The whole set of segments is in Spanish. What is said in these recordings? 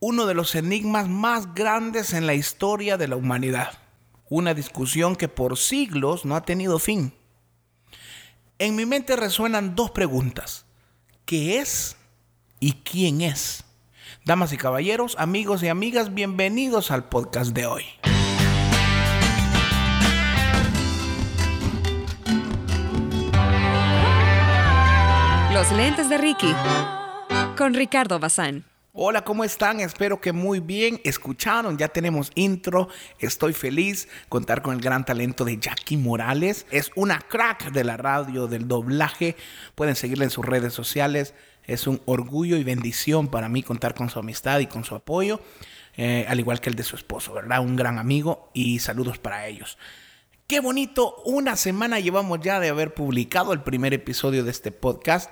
uno de los enigmas más grandes en la historia de la humanidad. Una discusión que por siglos no ha tenido fin. En mi mente resuenan dos preguntas. ¿Qué es y quién es? Damas y caballeros, amigos y amigas, bienvenidos al podcast de hoy. Los lentes de Ricky con Ricardo Bazán. Hola, ¿cómo están? Espero que muy bien. Escucharon, ya tenemos intro. Estoy feliz contar con el gran talento de Jackie Morales. Es una crack de la radio, del doblaje. Pueden seguirla en sus redes sociales. Es un orgullo y bendición para mí contar con su amistad y con su apoyo, eh, al igual que el de su esposo, ¿verdad? Un gran amigo y saludos para ellos. Qué bonito, una semana llevamos ya de haber publicado el primer episodio de este podcast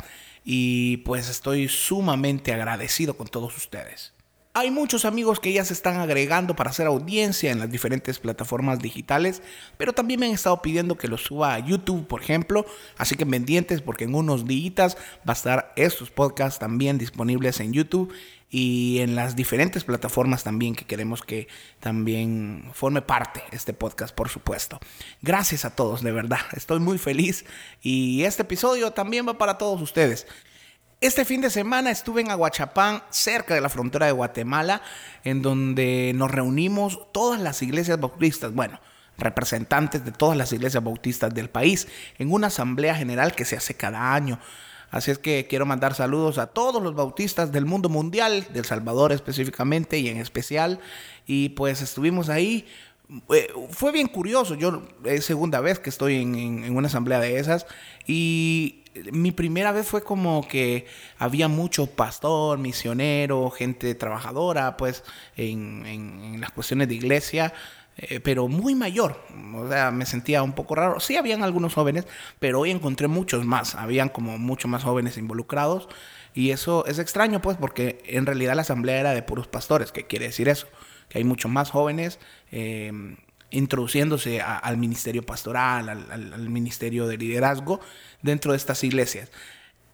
y pues estoy sumamente agradecido con todos ustedes. Hay muchos amigos que ya se están agregando para hacer audiencia en las diferentes plataformas digitales, pero también me han estado pidiendo que los suba a YouTube, por ejemplo, así que pendientes porque en unos días va a estar estos podcasts también disponibles en YouTube y en las diferentes plataformas también que queremos que también forme parte este podcast, por supuesto. Gracias a todos, de verdad. Estoy muy feliz y este episodio también va para todos ustedes. Este fin de semana estuve en Aguachapán, cerca de la frontera de Guatemala, en donde nos reunimos todas las iglesias bautistas, bueno, representantes de todas las iglesias bautistas del país, en una asamblea general que se hace cada año. Así es que quiero mandar saludos a todos los bautistas del mundo mundial, del Salvador específicamente y en especial. Y pues estuvimos ahí. Eh, fue bien curioso, yo es segunda vez que estoy en, una asamblea de esas y mi primera vez fue como que había mucho pastor, misionero, gente trabajadora, pues en, en las cuestiones de iglesia. Eh, pero muy mayor. O sea, me sentía un poco raro. Sí, habían algunos jóvenes, pero hoy encontré muchos más. Habían como muchos más jóvenes involucrados. Y eso es extraño, pues, porque en realidad la asamblea era de puros pastores. ¿Qué quiere decir eso? Que hay muchos más jóvenes eh, introduciéndose al ministerio pastoral, al, al ministerio de liderazgo dentro de estas iglesias.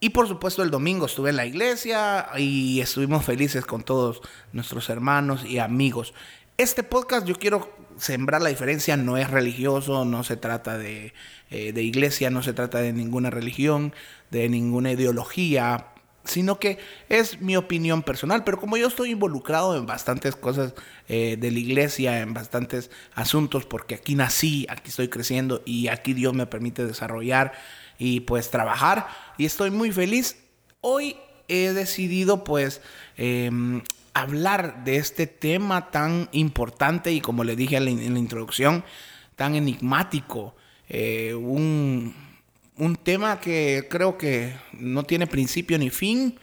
Y por supuesto el domingo estuve en la iglesia y estuvimos felices con todos nuestros hermanos y amigos. Este podcast yo quiero sembrar la diferencia, no es religioso, no se trata de, eh, de iglesia, no se trata de ninguna religión, de ninguna ideología, sino que es mi opinión personal, pero como yo estoy involucrado en bastantes cosas eh, de la iglesia, en bastantes asuntos, porque aquí nací, aquí estoy creciendo y aquí Dios me permite desarrollar y pues trabajar y estoy muy feliz. Hoy he decidido pues em, hablar de este tema tan importante y como le dije en la, introducción, tan enigmático, eh, un, un tema que creo que no tiene principio ni fin,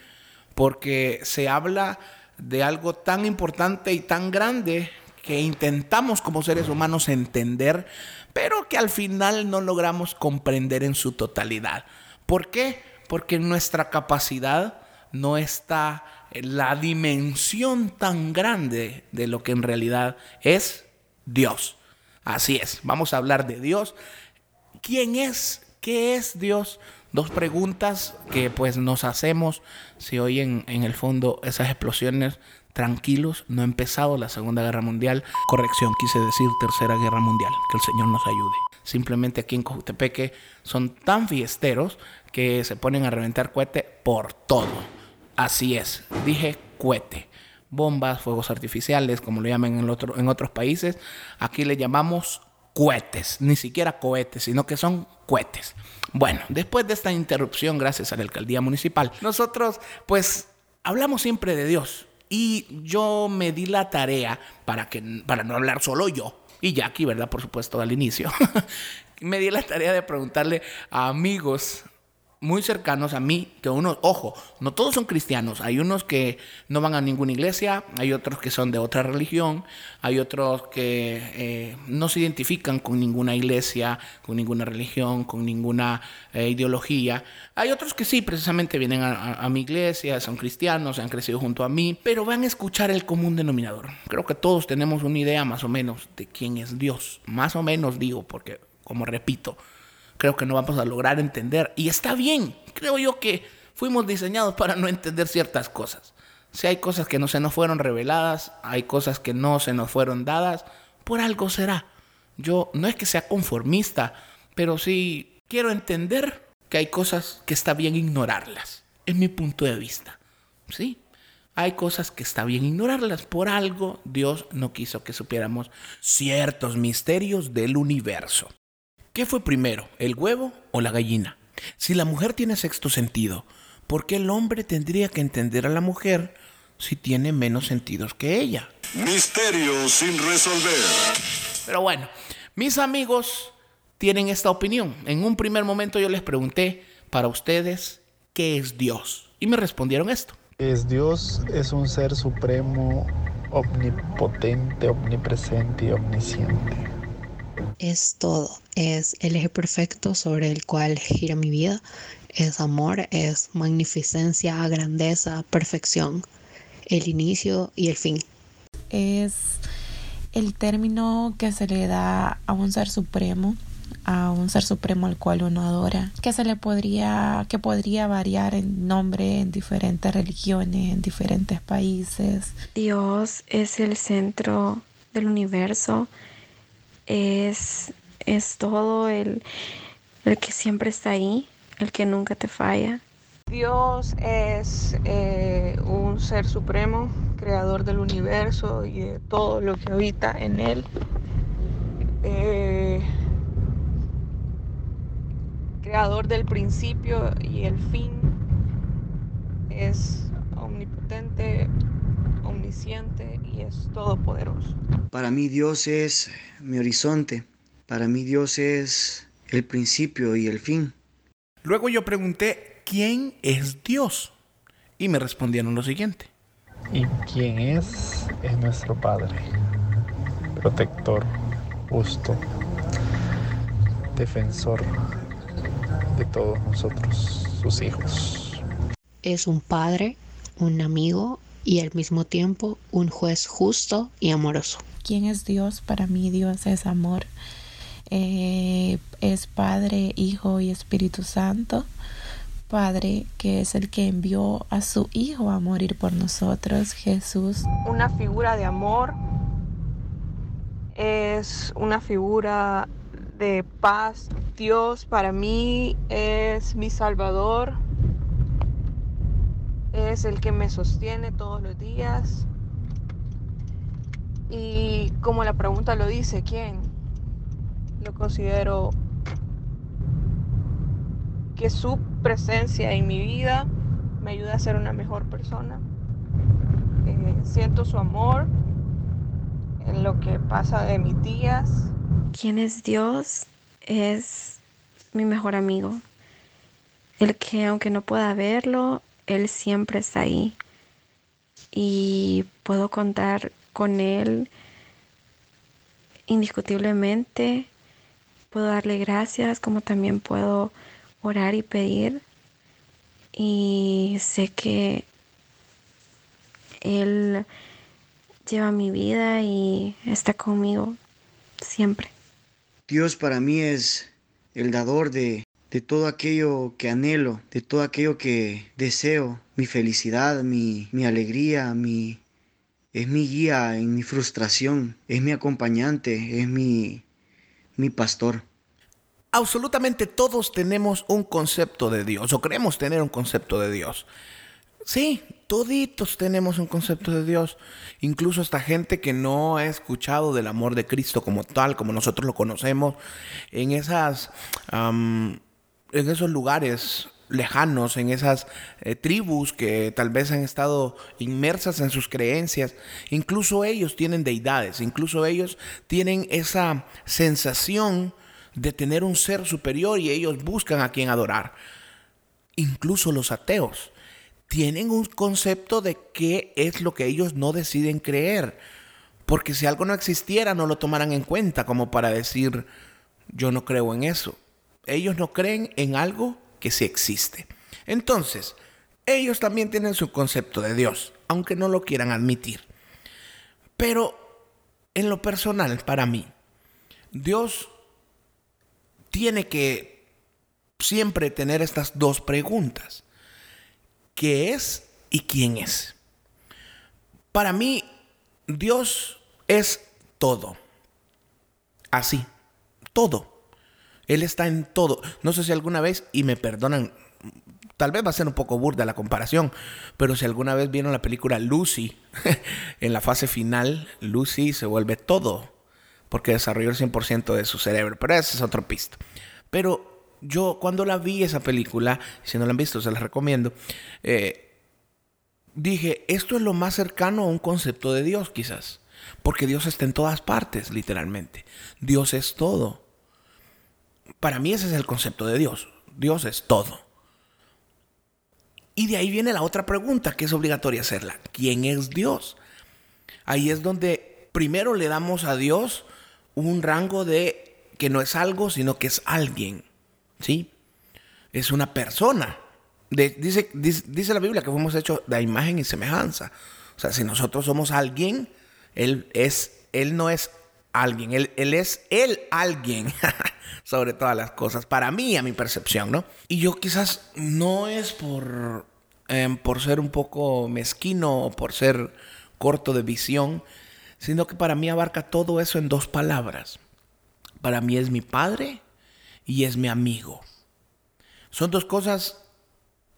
porque se habla de algo tan importante y tan grande que intentamos como seres humanos entender, pero que al final no logramos comprender en su totalidad. ¿Por qué? Porque nuestra capacidad no está la dimensión tan grande de lo que en realidad es Dios. Así es, vamos a hablar de Dios. ¿Quién es? ¿Qué es Dios? Dos preguntas que pues nos hacemos si hoy en, en el fondo esas explosiones tranquilos, no ha empezado la Segunda Guerra Mundial. Corrección, quise decir Tercera Guerra Mundial. Que el Señor nos ayude. Simplemente aquí en Cojutepeque son tan fiesteros que se ponen a reventar cohete por todo. Así es, dije cohete. Bombas, fuegos artificiales, como lo llaman en, otro, en otros países. Aquí le llamamos cohetes, ni siquiera cohetes, sino que son cohetes. Bueno, después de esta interrupción, gracias a la alcaldía municipal, nosotros pues hablamos siempre de Dios. Y yo me di la tarea para, que, para no hablar solo yo, y Jackie, ¿verdad? Por supuesto, al inicio. me di la tarea de preguntarle a amigos muy cercanos a mí, que unos, ojo, no todos son cristianos, hay unos que no van a ninguna iglesia, hay otros que son de otra religión, hay otros que eh, no se identifican con ninguna iglesia, con ninguna religión, con ninguna eh, ideología, hay otros que sí, precisamente vienen a, mi iglesia, son cristianos, han crecido junto a mí, pero van a escuchar el común denominador. Creo que todos tenemos una idea más o menos de quién es Dios, más o menos digo, porque como repito, creo que no vamos a lograr entender. Y está bien, creo yo que fuimos diseñados para no entender ciertas cosas. Si hay cosas que no se nos fueron reveladas, hay cosas que no se nos fueron dadas, por algo será. Yo no es que sea conformista, pero sí quiero entender que hay cosas que está bien ignorarlas, en mi punto de vista. Sí, hay cosas que está bien ignorarlas. Por algo Dios no quiso que supiéramos ciertos misterios del universo. ¿Qué fue primero, el huevo o la gallina? Si la mujer tiene sexto sentido, ¿por qué el hombre tendría que entender a la mujer si tiene menos sentidos que ella? Misterio sin resolver. Pero bueno, mis amigos tienen esta opinión. En un primer momento yo les pregunté para ustedes, ¿qué es Dios? Y me respondieron esto. Es Dios, es un ser supremo, omnipotente, omnipresente y omnisciente. Es todo, es el eje perfecto sobre el cual gira mi vida. Es amor, es magnificencia, grandeza, perfección, el inicio y el fin. Es el término que se le da a un ser supremo a un ser supremo al cual uno adora, que se le podría, que podría variar en nombre en diferentes religiones, en diferentes países. Dios es el centro del universo, es, es todo el, el que siempre está ahí, el que nunca te falla. Dios es eh, un ser supremo, creador del universo y de todo lo que habita en él. Eh, creador del principio y el fin, es omnipotente, y es todopoderoso. Para mí Dios es mi horizonte, para mí Dios es el principio y el fin. Luego yo pregunté, ¿quién es Dios? Y me respondieron lo siguiente. ¿Y quién es? Es nuestro Padre, protector, justo, defensor, de todos nosotros, sus hijos. Es un padre, un amigo y al mismo tiempo un juez justo y amoroso. ¿Quién es Dios? Para mí Dios es amor. Eh, es Padre, Hijo y Espíritu Santo. Padre que es el que envió a su Hijo a morir por nosotros, Jesús. Una figura de amor es una figura de paz. Dios para mí es mi salvador, es el que me sostiene todos los días. Y como la pregunta lo dice, ¿quién? Lo considero que su presencia en mi vida me ayuda a ser una mejor persona. Eh, siento su amor en lo que pasa de mis días quién es Dios es mi mejor amigo. El que aunque no pueda verlo, Él siempre está ahí. Y puedo contar con Él indiscutiblemente. Puedo darle gracias como también puedo orar y pedir. Y sé que Él lleva mi vida y está conmigo siempre. Dios para mí es el dador de, de todo aquello que anhelo, de todo aquello que deseo, mi felicidad, mi, mi alegría, mi, es mi guía en mi frustración, es mi acompañante, es mi, mi pastor. Absolutamente todos tenemos un concepto de Dios, o creemos tener un concepto de Dios. Sí, toditos tenemos un concepto de Dios. Incluso esta gente que no ha escuchado del amor de Cristo como tal, como nosotros lo conocemos, en esas, en esos lugares lejanos, en esas eh, tribus que tal vez han estado inmersas en sus creencias, incluso ellos tienen deidades, incluso ellos tienen esa sensación de tener un ser superior y ellos buscan a quien adorar. Incluso los ateos tienen un concepto de qué es lo que ellos no deciden creer. Porque si algo no existiera, no lo tomaran en cuenta como para decir, yo no creo en eso. Ellos no creen en algo que sí existe. Entonces, ellos también tienen su concepto de Dios, aunque no lo quieran admitir. Pero en lo personal, para mí, Dios tiene que siempre tener estas dos preguntas qué es y quién es. Para mí, Dios es todo. Así, todo. Él está en todo. No sé si alguna vez, y me perdonan, tal vez va a ser un poco burda la comparación, pero si alguna vez vieron la película Lucy, en la fase final, Lucy se vuelve todo, porque desarrolló el 100% de su cerebro, pero ese es otro pista. Pero yo cuando la vi esa película, si no la han visto, se la recomiendo, eh, dije, esto es lo más cercano a un concepto de Dios quizás. Porque Dios está en todas partes, literalmente. Dios es todo. Para mí ese es el concepto de Dios. Dios es todo. Y de ahí viene la otra pregunta que es obligatoria hacerla. ¿Quién es Dios? Ahí es donde primero le damos a Dios un rango de que no es algo, sino que es alguien. ¿Sí? Es una persona dice, dice, la Biblia que fuimos hechos de imagen y semejanza. O sea, si nosotros somos alguien, Él, es, él no es alguien, Él, él es Él alguien sobre todas las cosas. Para mí, a mi percepción, ¿no? Y yo quizás no es por, em, por ser un poco mezquino o por ser corto de visión, sino que para mí abarca todo eso en dos palabras. Para mí es mi padre y es mi amigo. Son dos cosas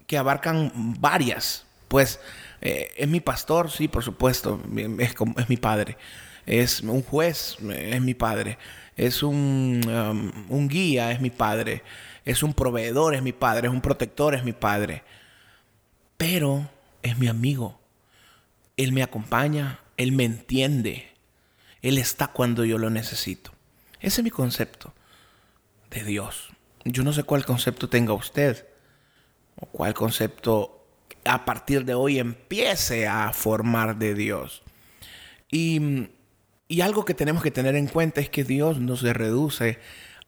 que abarcan varias. Pues eh, es mi pastor, sí, por supuesto, es, es, mi padre. Es un juez, es mi padre. Es un, um, un guía, es mi padre. Es un proveedor, es mi padre. Es un protector, es mi padre. Pero es mi amigo. Él me acompaña, él me entiende. Él está cuando yo lo necesito. Ese es mi concepto de Dios. Yo no sé cuál concepto tenga usted o cuál concepto a partir de hoy empiece a formar de Dios. Y, y algo que tenemos que tener en cuenta es que Dios no se reduce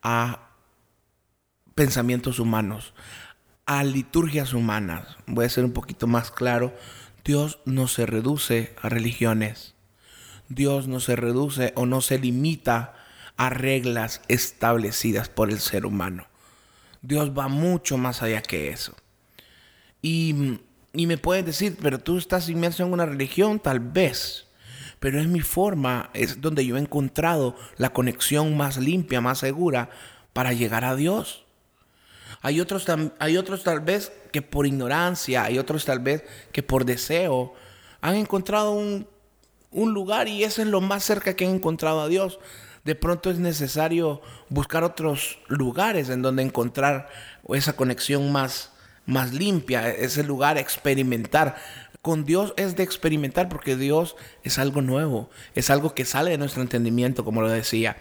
a pensamientos humanos, a liturgias humanas. Voy a ser un poquito más claro. Dios no se reduce a religiones. Dios no se reduce o no se limita a reglas establecidas por el ser humano. Dios va mucho más allá que eso. Y, me puedes decir, pero tú estás inmerso en una religión, tal vez. Pero es mi forma, es donde yo he encontrado la conexión más limpia, más segura para llegar a Dios. Hay otros, hay otros tal vez que por ignorancia, hay otros tal vez que por deseo han encontrado un, un lugar y ese es lo más cerca que han encontrado a Dios. De pronto es necesario buscar otros lugares en donde encontrar esa conexión más, más limpia, ese lugar experimentar. Con Dios es de experimentar porque Dios es algo nuevo, es algo que sale de nuestro entendimiento, como lo decía.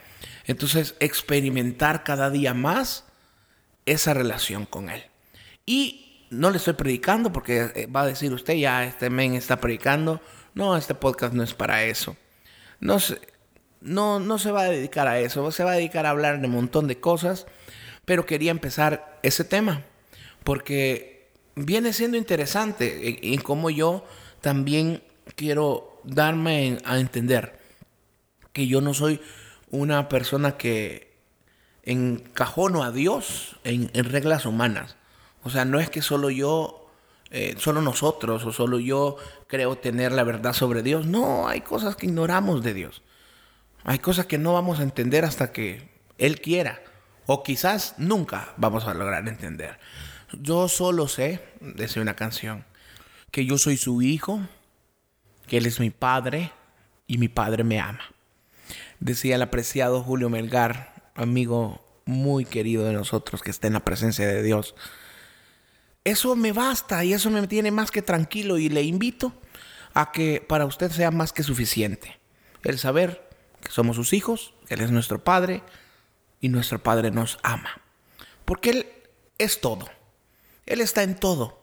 Entonces, experimentar cada día más esa relación con Él. Y no le estoy predicando porque eh, va a decir usted, ya este men está predicando. No, este podcast no es para eso. No se, no, no se va a dedicar a eso, se va a dedicar a hablar de un montón de cosas, pero quería empezar ese tema porque viene siendo interesante en, cómo yo también quiero darme a entender que yo no soy una persona que encajono a Dios en, reglas humanas. O sea, no es que solo yo, eh, solo nosotros o solo yo creo tener la verdad sobre Dios. No, hay cosas que ignoramos de Dios. Hay cosas que no vamos a entender hasta que Él quiera. O quizás nunca vamos a lograr entender. Yo solo sé, decía una canción, que yo soy su hijo, que él es mi padre y mi padre me ama. Decía el apreciado Julio Melgar, amigo muy querido de nosotros que está en la presencia de Dios. Eso me basta y eso me tiene más que tranquilo y le invito a que para usted sea más que suficiente. El saber que somos sus hijos, que Él es nuestro Padre y nuestro Padre nos ama. Porque Él es todo. Él está en todo.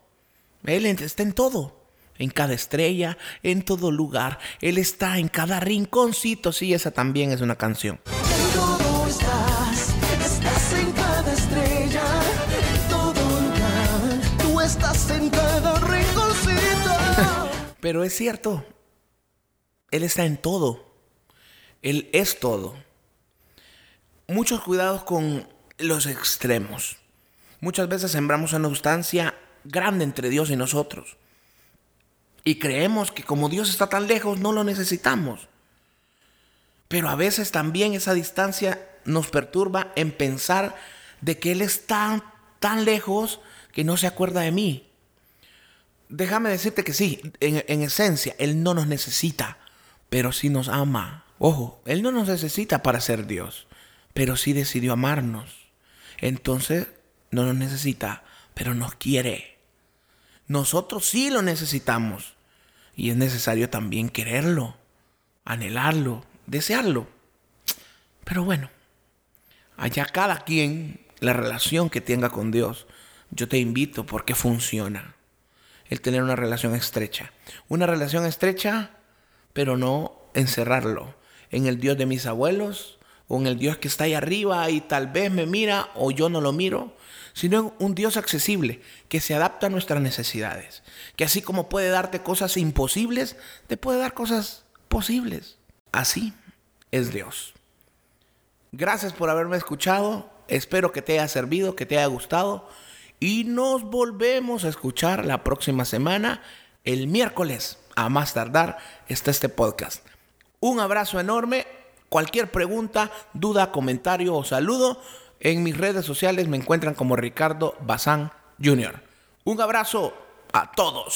Él está en todo. En cada estrella, en todo lugar. Él está en cada rinconcito. Sí, esa también es una canción. En todo estás, estás en cada estrella, en todo lugar. Tú estás en cada rinconcito. Pero es cierto. Él está en todo. Él es todo. Muchos cuidados con los extremos. Muchas veces sembramos una sustancia grande entre Dios y nosotros. Y creemos que como Dios está tan lejos, no lo necesitamos. Pero a veces también esa distancia nos perturba en pensar de que Él está tan lejos que no se acuerda de mí. Déjame decirte que sí, en, en, esencia, Él no nos necesita, pero sí nos ama. Ojo, Él no nos necesita para ser Dios, pero sí decidió amarnos. Entonces, no nos necesita, pero nos quiere. Nosotros sí lo necesitamos. Y es necesario también quererlo, anhelarlo, desearlo. Pero bueno, allá cada quien, la relación que tenga con Dios, yo te invito porque funciona. El tener una relación estrecha. Una relación estrecha, pero no encerrarlo en el Dios de mis abuelos o en el Dios que está ahí arriba y tal vez me mira o yo no lo miro, sino un Dios accesible que se adapta a nuestras necesidades, que así como puede darte cosas imposibles, te puede dar cosas posibles. Así es Dios. Gracias por haberme escuchado, espero que te haya servido, que te haya gustado y nos volvemos a escuchar la próxima semana, el miércoles, a más tardar, está este podcast. Un abrazo enorme. Cualquier pregunta, duda, comentario o saludo, en mis redes sociales me encuentran como Ricardo Bazán Jr. Un abrazo a todos.